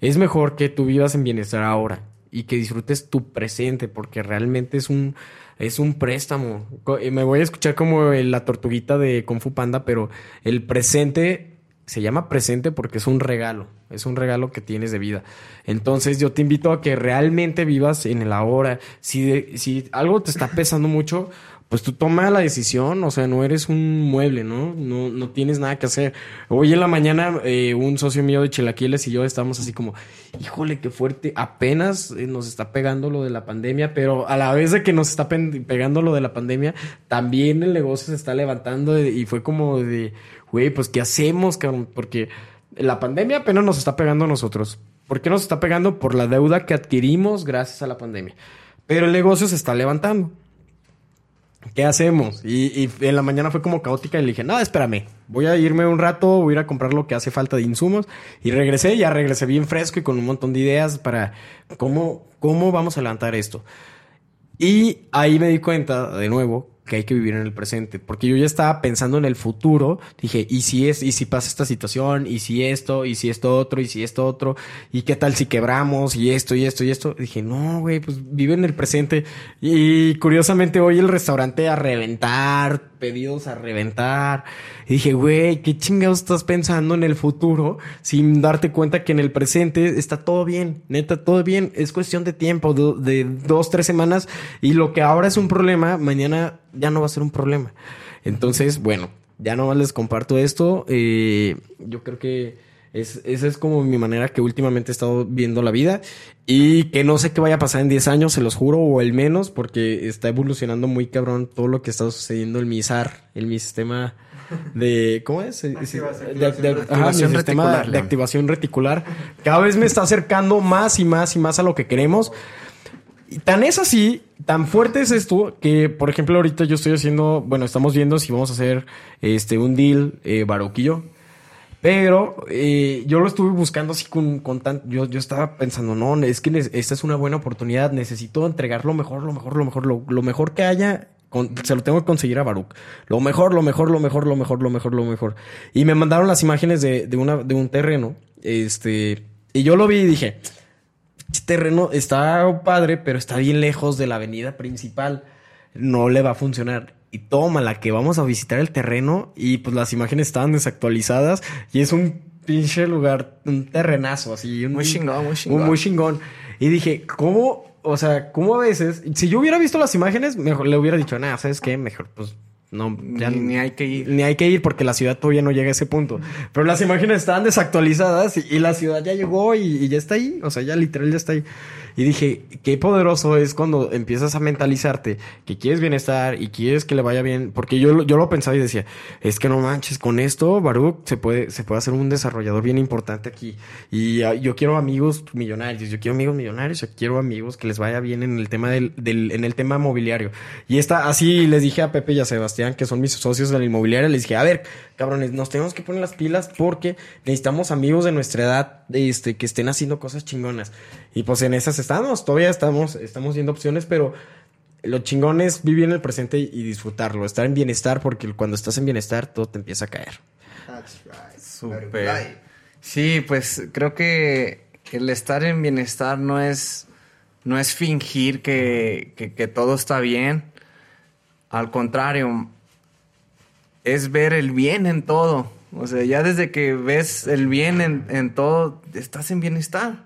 Es mejor que tú vivas en bienestar ahora y que disfrutes tu presente, porque realmente es un, es un préstamo. Eh, Me voy a escuchar como la tortuguita de Kung Fu Panda, pero el presente se llama presente porque es un regalo, es un regalo que tienes de vida. Entonces yo te invito a que realmente vivas en el ahora. Si, si algo te está pesando mucho, pues tú toma la decisión, o sea, no eres un mueble, ¿no? No, no tienes nada que hacer. Hoy en la mañana eh, un socio mío de Chilaquiles y yo estábamos así como, híjole, qué fuerte, apenas eh, nos está pegando lo de la pandemia, pero a la vez de que nos está pegando lo de la pandemia, también el negocio se está levantando y fue como de, güey, pues ¿qué hacemos, cabrón? Porque la pandemia apenas nos está pegando a nosotros. ¿Por qué nos está pegando? Por la deuda que adquirimos gracias a la pandemia. Pero el negocio se está levantando. ¿Qué hacemos? Y, y en la mañana fue como caótica y le dije, no, espérame, voy a irme un rato, voy a ir a comprar lo que hace falta de insumos. Y regresé, ya regresé bien fresco y con un montón de ideas para cómo, cómo vamos a levantar esto. Y ahí me di cuenta, de nuevo, que hay que vivir en el presente, porque yo ya estaba pensando en el futuro, dije, ¿y si es, y si pasa esta situación, y si esto, y si esto otro, y si esto otro, y qué tal si quebramos, y esto, y esto, y esto? dije, no, güey, pues vive en el presente. Y curiosamente hoy el restaurante a reventar, pedidos a reventar. Y dije, güey, ¿qué chingados estás pensando en el futuro sin darte cuenta que en el presente está todo bien? Neta, todo bien. Es cuestión de tiempo, de, dos, tres semanas. Y lo que ahora es un problema, mañana ya no va a ser un problema. Entonces, bueno, ya no les comparto esto. Eh, yo creo que Es, esa es como mi manera que últimamente he estado viendo la vida y que no sé qué vaya a pasar en 10 años, se los juro, o el menos, porque está evolucionando muy cabrón todo lo que está sucediendo en mi SAR, en mi sistema de ¿cómo es? de, de- de- ajá, mi Activación sistema reticular, de activación reticular. Cada vez me está acercando más y más y más a lo que queremos. Y tan es así, tan fuerte es esto, que por ejemplo ahorita yo estoy haciendo, bueno, estamos viendo si vamos a hacer este un deal, eh, yo. Pero eh, yo lo estuve buscando así con, con tan... Yo, yo estaba pensando, no, es que esta es una buena oportunidad. Necesito entregar lo mejor, lo mejor, lo mejor, lo, lo mejor que haya. se lo tengo que conseguir a Baruch. Lo mejor, lo mejor, lo mejor, lo mejor, lo mejor, lo mejor. Y me mandaron las imágenes de, de, una, de un terreno. Este... Y yo lo vi y dije, este terreno está padre, pero está bien lejos de la avenida principal. No le va a funcionar. Y tómala, que vamos a visitar el terreno y pues las imágenes estaban desactualizadas y es un pinche lugar, un terrenazo así. Un, Muy chingón, muy chingón. un- muy chingón. Y dije, ¿cómo? O sea, ¿cómo a veces? Si yo hubiera visto las imágenes, mejor le hubiera dicho, nada, ¿sabes qué? Mejor, pues, no, ya Ni- ni hay que ir. Ni hay que ir porque la ciudad todavía no llega a ese punto. Pero las imágenes estaban desactualizadas y, y la ciudad ya llegó y, y ya está ahí. O sea, ya literal ya está ahí. Y dije, qué poderoso es cuando empiezas a mentalizarte que quieres bienestar y quieres que le vaya bien. Porque yo, lo- yo lo pensaba y decía, es que no manches, con esto, Baruch, se puede, se puede hacer un desarrollador bien importante aquí. Y ah, yo quiero amigos millonarios, yo quiero amigos millonarios, yo quiero amigos que les vaya bien en el tema del, del- en el tema mobiliario. Y esta, así les dije a Pepe y a Sebastián, que son mis socios de la inmobiliaria, les dije, a ver, cabrones, nos tenemos que poner las pilas porque necesitamos amigos de nuestra edad, este, que estén haciendo cosas chingonas. Y pues en esas estamos, todavía estamos, estamos viendo opciones, pero lo chingón es vivir en el presente y disfrutarlo, estar en bienestar, porque cuando estás en bienestar todo te empieza a caer. Súper. Sí, pues creo que el estar en bienestar no es, no es fingir que, que- que todo está bien. Al contrario, es ver el bien en todo. O sea, ya desde que ves el bien en, en todo, estás en bienestar.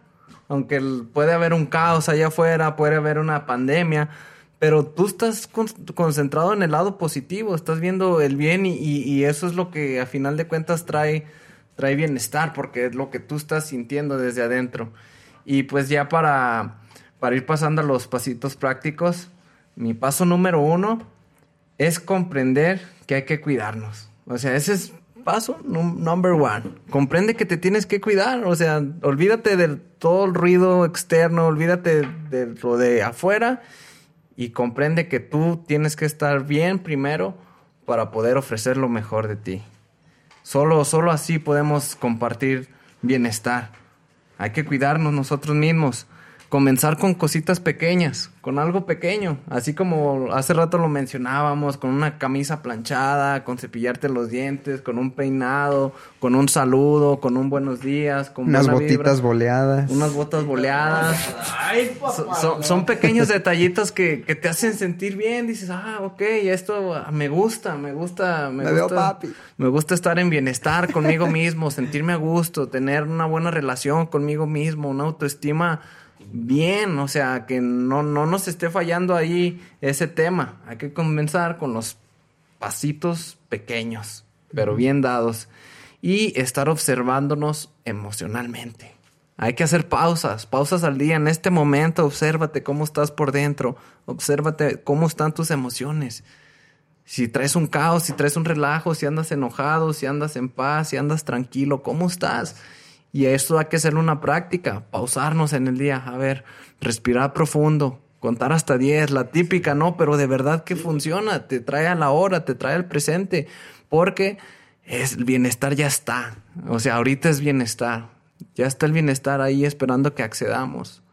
Aunque puede haber un caos allá afuera, puede haber una pandemia, pero tú estás con- concentrado en el lado positivo, estás viendo el bien y, y- y eso es lo que a final de cuentas trae, trae bienestar, porque es lo que tú estás sintiendo desde adentro. Y pues ya para, para ir pasando a los pasitos prácticos, mi paso número uno es comprender que hay que cuidarnos. O sea, ese es paso num- number one. Comprende que te tienes que cuidar. O sea, olvídate de todo el ruido externo, olvídate de lo de afuera y comprende que tú tienes que estar bien primero para poder ofrecer lo mejor de ti. Solo, solo así podemos compartir bienestar. Hay que cuidarnos nosotros mismos. Comenzar con cositas pequeñas, con algo pequeño. Así como hace rato lo mencionábamos, con una camisa planchada, con cepillarte los dientes, con un peinado, con un saludo, con un buenos días, con Unas vibra. botitas boleadas. Unas botas boleadas. So- son, son pequeños detallitos que, que te hacen sentir bien. Dices, ah, ok, esto ah, me gusta, me gusta, me, Me veo gusta. papi. Me gusta estar en bienestar conmigo mismo, sentirme a gusto, tener una buena relación conmigo mismo, una autoestima bien, o sea, que no, no nos esté fallando ahí ese tema. Hay que comenzar con los pasitos pequeños, pero bien dados. Y estar observándonos emocionalmente. Hay que hacer pausas, pausas al día. En este momento, obsérvate cómo estás por dentro. Obsérvate cómo están tus emociones. Si traes un caos, si traes un relajo, si andas enojado, si andas en paz, si andas tranquilo, ¿cómo estás? Y esto hay que hacer una práctica, pausarnos en el día, a ver, respirar profundo, contar hasta 10, la típica, ¿no? Pero de verdad que funciona, te trae a la hora, te trae al presente, porque es, el bienestar ya está. O sea, ahorita es bienestar. Ya está el bienestar ahí esperando que accedamos.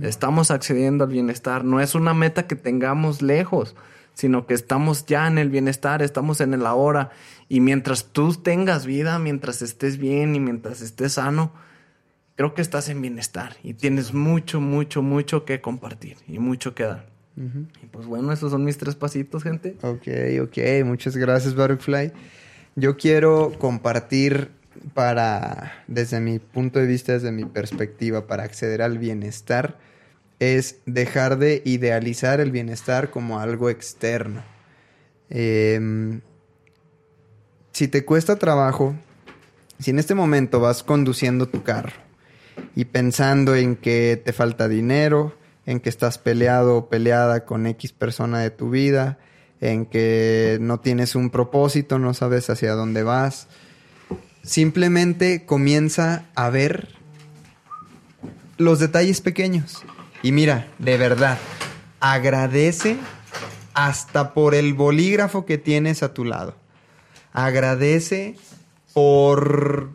Estamos accediendo al bienestar. No es una meta que tengamos lejos, sino que estamos ya en el bienestar, estamos en el ahora. Y mientras tú tengas vida, mientras estés bien y mientras estés sano, creo que estás en bienestar y tienes mucho, mucho, mucho que compartir y mucho que dar. Y pues bueno, esos son mis tres pasitos, gente. Ok, ok, muchas gracias Baruchfly. Yo quiero compartir para, desde mi punto de vista, desde mi perspectiva, para acceder al bienestar, es dejar de idealizar el bienestar como algo externo. Em, si te cuesta trabajo Si en este momento vas conduciendo tu carro y pensando en que te falta dinero, en que estás peleado o peleada con X persona de tu vida, en que no tienes un propósito, no sabes hacia dónde vas, simplemente comienza a ver los detalles pequeños. Y mira, de verdad, agradece hasta por el bolígrafo que tienes a tu lado. Agradece por,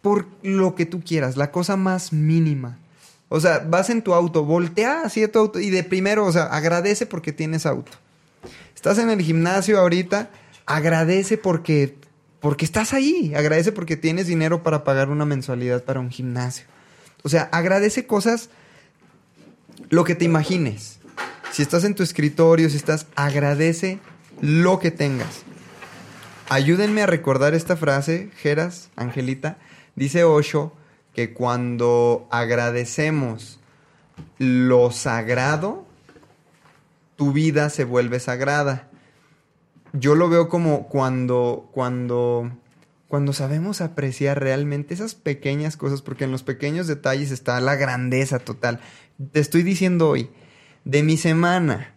por lo que tú quieras, la cosa más mínima. O sea, vas en tu auto, voltea así tu auto y de primero, o sea, agradece porque tienes auto. Estás en el gimnasio ahorita, agradece porque porque estás ahí, agradece porque tienes dinero para pagar una mensualidad para un gimnasio. O sea, agradece cosas lo que te imagines. Si estás en tu escritorio, si estás, agradece lo que tengas. Ayúdenme a recordar esta frase, Geras, Angelita. Dice Osho que cuando agradecemos lo sagrado, tu vida se vuelve sagrada. Yo lo veo como cuando, cuando, cuando sabemos apreciar realmente esas pequeñas cosas, porque en los pequeños detalles está la grandeza total. Te estoy diciendo hoy, de mi semana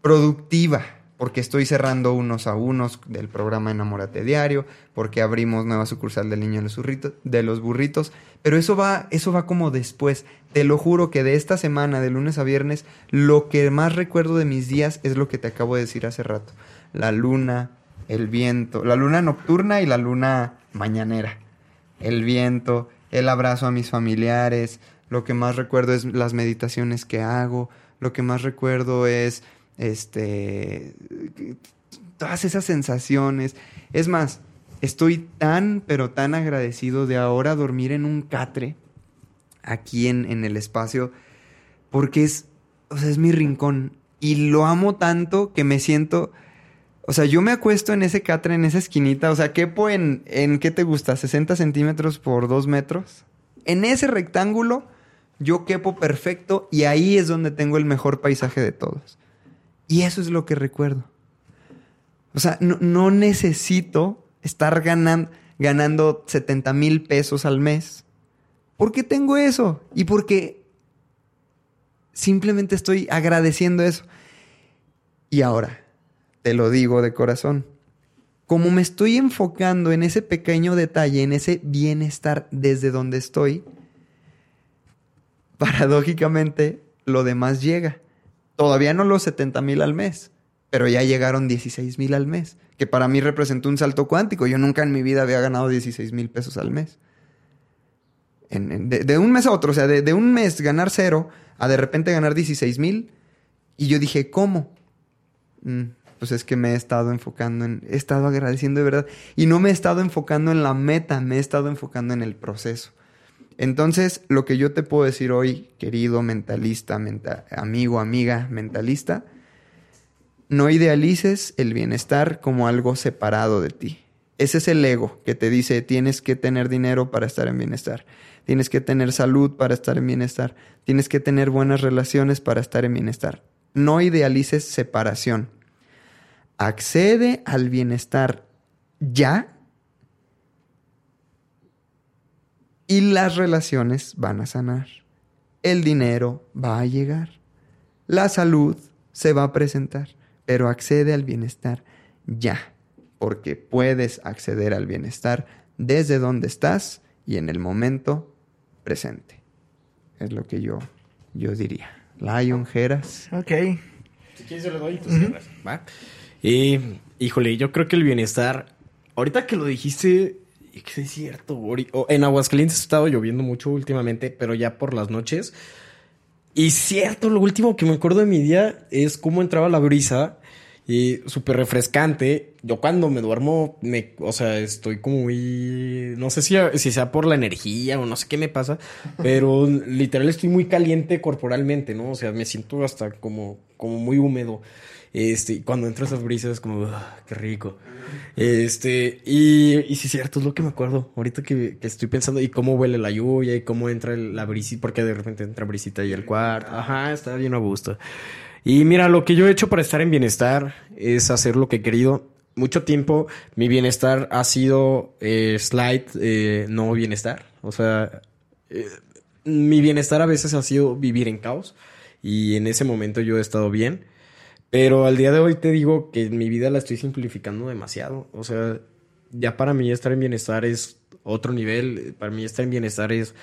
productiva, porque estoy cerrando unos a unos del programa Enamórate Diario, porque abrimos nueva sucursal del Niño de los, burritos, pero eso va, eso va como después. Te lo juro que de esta semana, de lunes a viernes, lo que más recuerdo de mis días es lo que te acabo de decir hace rato. La luna, el viento, la luna nocturna y la luna mañanera. El viento, el abrazo a mis familiares, lo que más recuerdo es las meditaciones que hago, lo que más recuerdo es este, todas esas sensaciones. Es más, estoy tan, pero tan agradecido de ahora dormir en un catre aquí en, en el espacio, porque es, o sea, es mi rincón y lo amo tanto que me siento, o sea, yo me acuesto en ese catre, en esa esquinita, o sea, quepo en, en ¿qué te gusta? ¿60 centímetros por 2 metros? En ese rectángulo yo quepo perfecto y ahí es donde tengo el mejor paisaje de todos. Y eso es lo que recuerdo. O sea, no, necesito estar ganando, ganando 70 mil pesos al mes. ¿Por qué tengo eso? Y porque simplemente estoy agradeciendo eso. Y ahora, te lo digo de corazón, como me estoy enfocando en ese pequeño detalle, en ese bienestar desde donde estoy, paradójicamente lo demás llega. Todavía no los 70 mil al mes, pero ya llegaron 16 mil al mes, que para mí representó un salto cuántico. Yo nunca en mi vida había ganado 16 mil pesos al mes. de, un mes a otro, o sea, de, un mes ganar cero a de repente ganar 16 mil. Y yo dije, ¿cómo? Mm, pues es que me he estado enfocando en, he estado agradeciendo de verdad. Y no me he estado enfocando en la meta, me he estado enfocando en el proceso. Entonces, lo que yo te puedo decir hoy, querido mentalista, amigo, amiga, mentalista, no idealices el bienestar como algo separado de ti. Ese es el ego que te dice tienes que tener dinero para estar en bienestar, tienes que tener salud para estar en bienestar, tienes que tener buenas relaciones para estar en bienestar. No idealices separación. Accede al bienestar ya y las relaciones van a sanar. El dinero va a llegar. La salud se va a presentar, pero accede al bienestar ya, porque puedes acceder al bienestar desde donde estás y en el momento presente. Es lo que yo, yo diría. Lion Geras. Ok. Si quieres, yo le doy, ¿va? Y, híjole, yo creo que el bienestar, ahorita que lo dijiste, que es cierto. En Aguascalientes ha estado lloviendo mucho últimamente, pero ya por las noches. Y cierto, lo último que me acuerdo de mi día es cómo entraba la brisa y súper refrescante. Yo cuando me duermo, me, o sea, estoy como muy, no sé si, si sea por la energía o no sé qué me pasa, pero literal estoy muy caliente corporalmente, ¿no? O sea, me siento hasta como, como muy húmedo. Este, cuando entro a brisas es como, ah, qué rico. Este, y, y sí, cierto, es lo que me acuerdo. Ahorita que, estoy pensando, y cómo huele la lluvia, y cómo entra la brisita, porque de repente entra brisita y el cuarto. Ajá, está bien a gusto. Y mira, lo que yo he hecho para estar en bienestar es hacer lo que he querido. mucho tiempo mi bienestar ha sido eh, slide, eh, no bienestar. O sea, eh, mi bienestar a veces ha sido vivir en caos y en ese momento yo he estado bien. Pero al día de hoy te digo que mi vida la estoy simplificando demasiado. O sea, ya para mí estar en bienestar es otro nivel. Para mí estar en bienestar es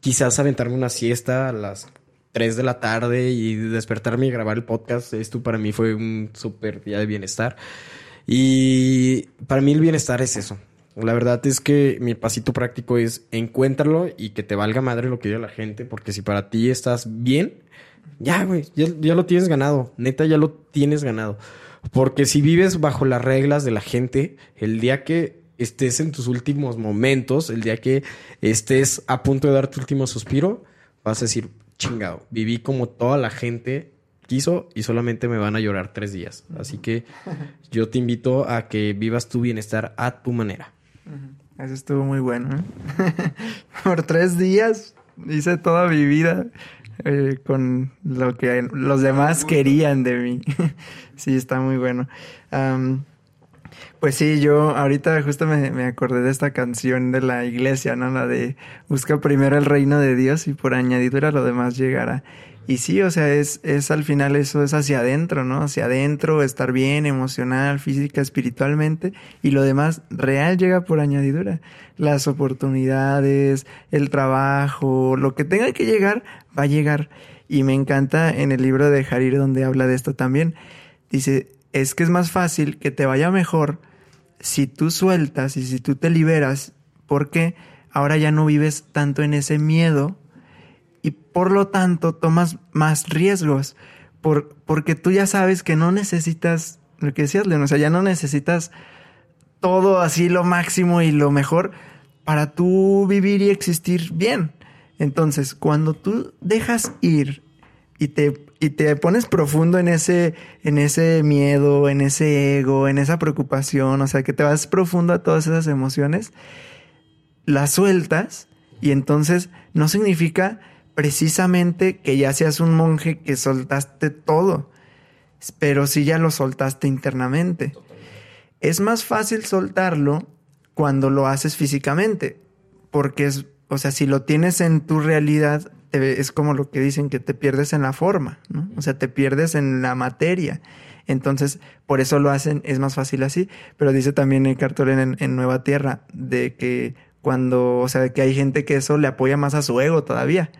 quizás aventarme una siesta a las 3 de la tarde y despertarme y grabar el podcast. Esto para mí fue un súper día de bienestar. Y para mí el bienestar es eso. La verdad es que mi pasito práctico es encuéntralo y que te valga madre lo que diga la gente, porque si para ti estás bien, ya, güey, ya, ya lo tienes ganado. Neta, ya lo tienes ganado. Porque si vives bajo las reglas de la gente, el día que estés en tus últimos momentos, el día que estés a punto de dar tu último suspiro, vas a decir, chingado, viví como toda la gente quiso y solamente me van a llorar tres días. Así que yo te invito a que vivas tu bienestar a tu manera. Eso estuvo muy bueno. ¿eh? Por tres días hice toda mi vida eh, con lo que los demás querían de mí. sí, está muy bueno. Pues sí, yo ahorita justo me, me acordé de esta canción de la iglesia, ¿no? La de busca primero el reino de Dios y por añadidura lo demás llegará. Y sí, o sea, es, es al final eso es hacia adentro, ¿no? Hacia adentro, estar bien emocional, física, espiritualmente, y lo demás real llega por añadidura. Las oportunidades, el trabajo, lo que tenga que llegar, va a llegar. Y me encanta en el libro de Jarir donde habla de esto también. Dice, es que es más fácil que te vaya mejor si tú sueltas y si tú te liberas, porque ahora ya no vives tanto en ese miedo por lo tanto tomas más riesgos, por, porque tú ya sabes que no necesitas, lo que decías, Leon, o sea, ya no necesitas todo así lo máximo y lo mejor para tú vivir y existir bien. Entonces, cuando tú dejas ir y te, y te pones profundo en ese, en ese miedo, en ese ego, en esa preocupación, o sea, que te vas profundo a todas esas emociones, las sueltas y entonces no significa precisamente que ya seas un monje que soltaste todo, pero sí ya lo soltaste internamente. Es más fácil soltarlo cuando lo haces físicamente, porque es, o sea, si lo tienes en tu realidad, te- es como lo que dicen, que te pierdes en la forma, ¿no? O sea, te pierdes en la materia. Entonces, por eso lo hacen, es más fácil así. Pero dice también el cartón en, en Nueva Tierra, de que cuando, o sea, que hay gente que eso le apoya más a su ego todavía.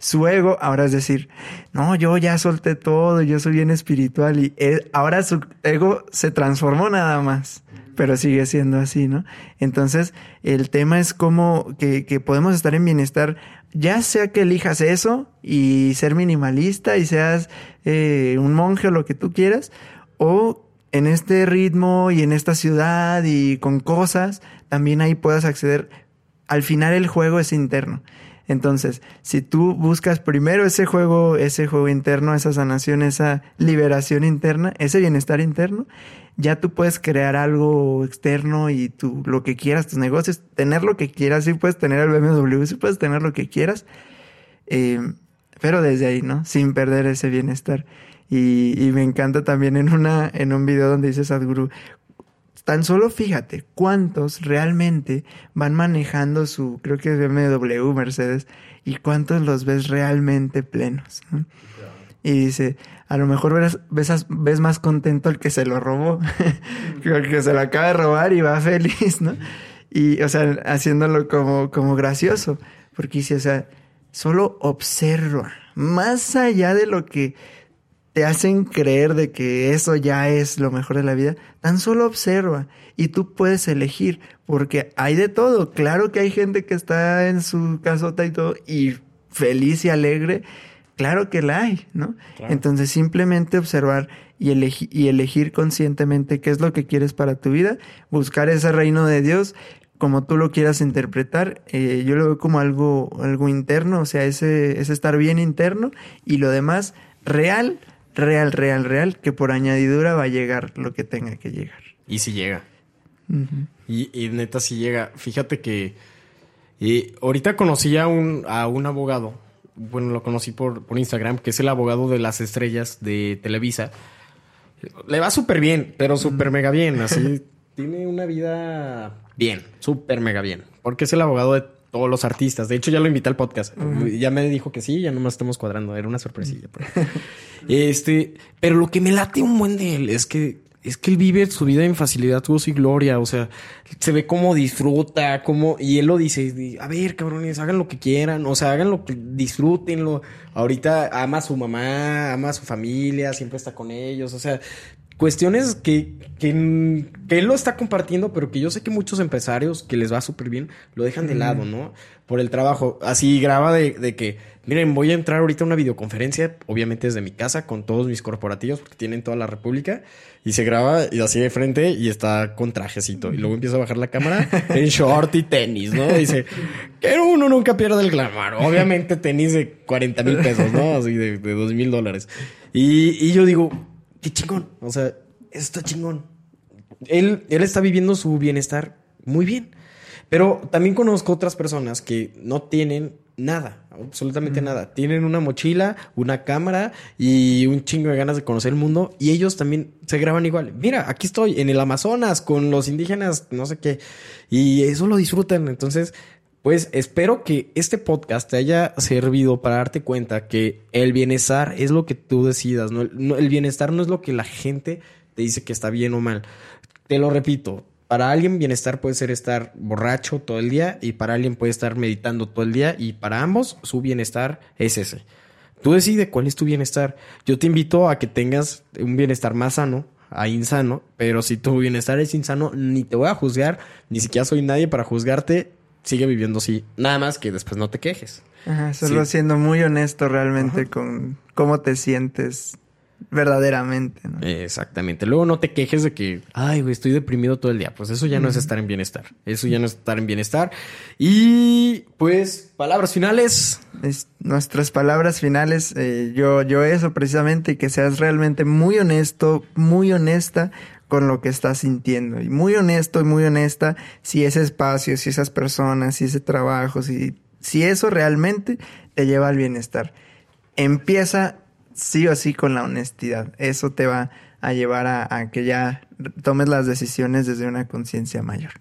Su ego ahora es decir, no, yo ya solté todo, yo soy bien espiritual y ahora su ego se transformó nada más, pero sigue siendo así, ¿no? Entonces, el tema es como que, que podemos estar en bienestar, ya sea que elijas eso y ser minimalista y seas eh, un monje o lo que tú quieras, o en este ritmo y en esta ciudad y con cosas, también ahí puedas acceder. Al final el juego es interno. Entonces, si tú buscas primero ese juego, ese juego interno, esa sanación, esa liberación interna, ese bienestar interno, ya tú puedes crear algo externo y tú lo que quieras, tus negocios, tener lo que quieras, sí puedes tener el BMW, sí puedes tener lo que quieras, eh, pero desde ahí, ¿no? Sin perder ese bienestar. Y, me encanta también en una, en un video donde dice Sadhguru, tan solo fíjate cuántos realmente van manejando su, creo que es BMW, Mercedes, y cuántos los ves realmente plenos. ¿no? Y dice, a lo mejor ves, ves más contento el que se lo robó, que el que se lo acaba de robar y va feliz, ¿no? Y, o sea, haciéndolo como, como gracioso, porque dice, o sea, solo observa, más allá de lo que te hacen creer de que eso ya es lo mejor de la vida, tan solo observa y tú puedes elegir, porque hay de todo. Claro que hay gente que está en su casota y todo y feliz y alegre, claro que la hay, ¿no? Entonces simplemente observar y, elegi- y elegir conscientemente qué es lo que quieres para tu vida, buscar ese reino de Dios como tú lo quieras interpretar, eh, yo lo veo como algo, algo interno, o sea, ese, ese estar bien interno y lo demás real, real, real, real, que por añadidura va a llegar lo que tenga que llegar. Y si llega. Y, y neta, si llega. Fíjate que y ahorita conocí a un, a un abogado. Bueno, lo conocí por, por Instagram, que es el abogado de las estrellas de Televisa. Le va súper bien, pero súper mega bien. Así tiene una vida bien, súper mega bien. Porque es el abogado de todos los artistas. De hecho, ya lo invité al podcast. Ya me dijo que sí, ya nomás estamos cuadrando. Era una sorpresilla. pero- este, pero lo que me late un buen de él es que es que él vive su vida en facilidad, gozo y gloria. O sea, se ve cómo disfruta, cómo. Y él lo dice: di- A ver, cabrones, hagan lo que quieran. O sea, hagan lo que disfrútenlo. Ahorita ama a su mamá, ama a su familia, siempre está con ellos. O sea, cuestiones que, que, que él lo está compartiendo, pero que yo sé que muchos empresarios que les va súper bien lo dejan de lado, ¿no? Por el trabajo. Así graba de, de que, miren, voy a entrar ahorita a una videoconferencia, obviamente desde mi casa, con todos mis corporativos, porque tienen toda la República, y se graba y así de frente y está con trajecito. Y luego empieza a bajar la cámara en short y tenis, ¿no? Dice, que uno nunca pierde el glamour. Obviamente tenis de 40 mil pesos, ¿no? Así de, de 2 mil dólares. Y, y yo digo, qué chingón. O sea, está chingón. Él, él está viviendo su bienestar muy bien. Pero también conozco otras personas que no tienen nada, absolutamente nada. Tienen una mochila, una cámara y un chingo de ganas de conocer el mundo y ellos también se graban igual. Mira, aquí estoy en el Amazonas con los indígenas, no sé qué, y eso lo disfrutan. Entonces, pues espero que este podcast te haya servido para darte cuenta que el bienestar es lo que tú decidas, ¿no? No, el bienestar no es lo que la gente te dice que está bien o mal. Te lo repito, para alguien bienestar puede ser estar borracho todo el día y para alguien puede estar meditando todo el día y para ambos su bienestar es ese. Tú decides cuál es tu bienestar. Yo te invito a que tengas un bienestar más sano, a insano, pero si tu bienestar es insano, ni te voy a juzgar, ni siquiera soy nadie para juzgarte. Sigue viviendo así. Nada más que después no te quejes. Ajá, solo Sí. siendo muy honesto realmente con cómo te sientes verdaderamente, ¿no? Exactamente. Luego no te quejes de que, ay, güey, estoy deprimido todo el día. Pues eso ya no es estar en bienestar. Eso ya no es estar en bienestar. Y pues, palabras finales. Es nuestras palabras finales, eh, yo, yo eso precisamente, que seas realmente muy honesto, muy honesta con lo que estás sintiendo. Y muy honesto y muy honesta si ese espacio, si esas personas, si ese trabajo, si, si eso realmente te lleva al bienestar. Empieza sí o sí con la honestidad. Eso te va a llevar a, a que ya tomes las decisiones desde una conciencia mayor.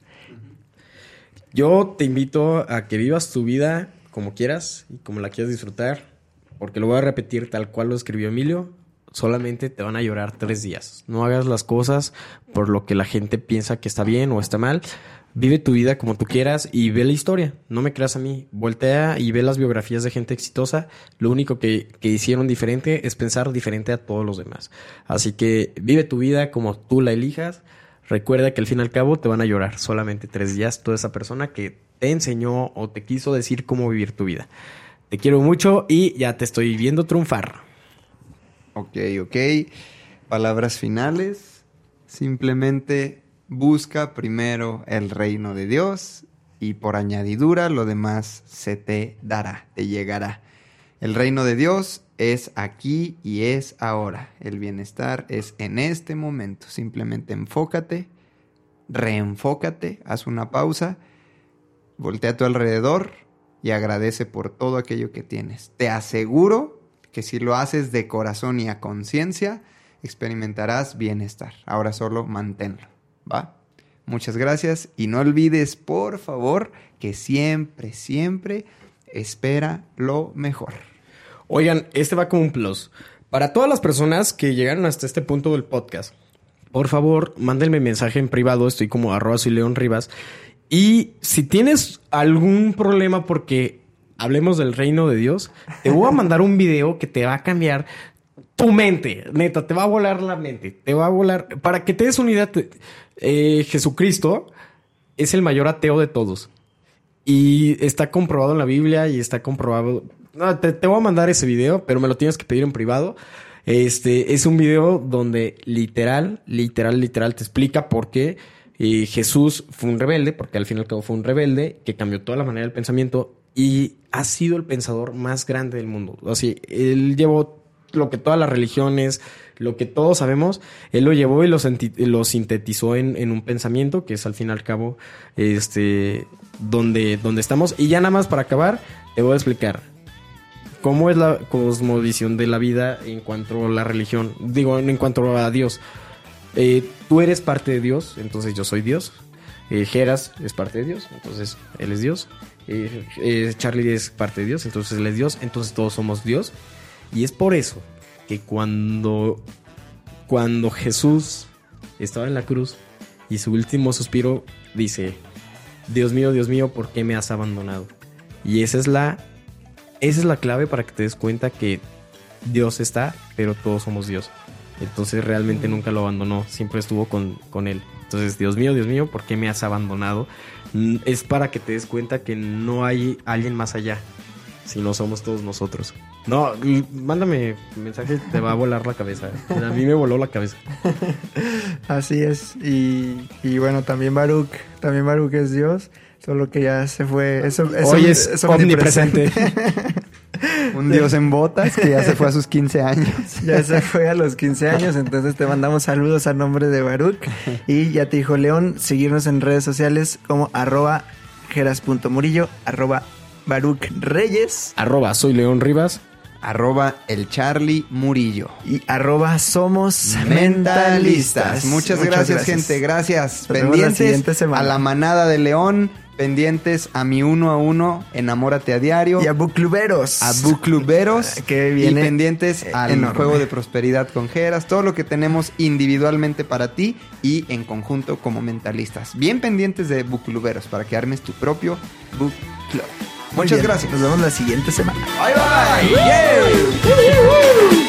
Yo te invito a que vivas tu vida como quieras y como la quieras disfrutar. Porque lo voy a repetir tal cual lo escribió Emilio. Solamente te van a llorar tres días. No hagas las cosas por lo que la gente piensa que está bien o está mal. Vive tu vida como tú quieras y ve la historia. No me creas a mí. Voltea y ve las biografías de gente exitosa. Lo único que, que hicieron diferente es pensar diferente a todos los demás. Así que vive tu vida como tú la elijas. Recuerda que al fin y al cabo te van a llorar solamente tres días toda esa persona que te enseñó o te quiso decir cómo vivir tu vida. Te quiero mucho y ya te estoy viendo triunfar. Ok, ok. Palabras finales. Simplemente busca primero el reino de Dios y por añadidura lo demás se te dará, te llegará. El reino de Dios es aquí y es ahora. El bienestar es en este momento. Simplemente enfócate, reenfócate, haz una pausa, voltea a tu alrededor y agradece por todo aquello que tienes. Te aseguro que si lo haces de corazón y a conciencia, experimentarás bienestar. Ahora solo manténlo, ¿va? Muchas gracias y no olvides, por favor, que siempre, siempre espera lo mejor. Oigan, este va como un plus. Para todas las personas que llegaron hasta este punto del podcast, por favor, mándenme mensaje en privado. Estoy como arroba soy León Rivas. Y si tienes algún problema porque hablemos del reino de Dios, te voy a mandar un video que te va a cambiar tu mente. Neta, te va a volar la mente. Te va a volar. Para que te des una idea, eh, Jesucristo es el mayor ateo de todos. Y está comprobado en la Biblia y está comprobado. No, te, te voy a mandar ese video, pero me lo tienes que pedir en privado. Este es un video donde literal, literal, literal te explica por qué eh, Jesús fue un rebelde, porque al fin y al cabo fue un rebelde que cambió toda la manera del pensamiento y ha sido el pensador más grande del mundo. Sea, él llevó lo que todas las religiones, lo que todos sabemos, él lo llevó y lo, sintetizó en, en un pensamiento que es al fin y al cabo este donde, donde estamos. Y ya nada más para acabar, te voy a explicar. cómo es la cosmovisión de la vida en cuanto a la religión, digo, en cuanto a Dios. Eh, tú eres parte de Dios, entonces yo soy Dios. Eh, Geras es parte de Dios, entonces él es Dios. Eh, eh, Charlie es parte de Dios, entonces él es Dios, entonces todos somos Dios. Y es por eso que cuando, cuando Jesús estaba en la cruz y su último suspiro dice, Dios mío, Dios mío, ¿por qué me has abandonado? Y esa es la, esa es la clave para que te des cuenta que Dios está, pero todos somos Dios. Entonces realmente nunca lo abandonó, siempre estuvo con, con él. Entonces, Dios mío, Dios mío, ¿por qué me has abandonado? Es para que te des cuenta que no hay alguien más allá, si no somos todos nosotros. No, mándame mensaje, te va a volar la cabeza. A mí me voló la cabeza. Así es. Y, y bueno, también Baruch, también Baruch es Dios, solo que ya se fue. Eso, eso Hoy es omnipresente. Un dios en botas que ya se fue a sus 15 años. Ya se fue a los 15 años, entonces te mandamos saludos a nombre de Baruch. Y ya te dijo León, seguirnos en redes sociales como arroba geras.murillo, arroba Baruch Reyes Arroba, soy León Rivas. Arroba el Charlie Murillo. y arroba somos Mentalistas. Muchas, gracias, gente. Gracias. Nos vemos la pendientes siguiente semana. a la manada de León. Pendientes a mi uno a uno. Enamórate a diario. Y a Bookluberos. a Bookluberos. Que viene y pendientes eh, al enorme. juego de prosperidad con Geras. Todo lo que tenemos individualmente para ti y en conjunto como mentalistas. Bien pendientes de Bookluberos para que armes tu propio Book Club. Muchas bien, gracias. Nos vemos la siguiente semana. Bye bye. Yeah.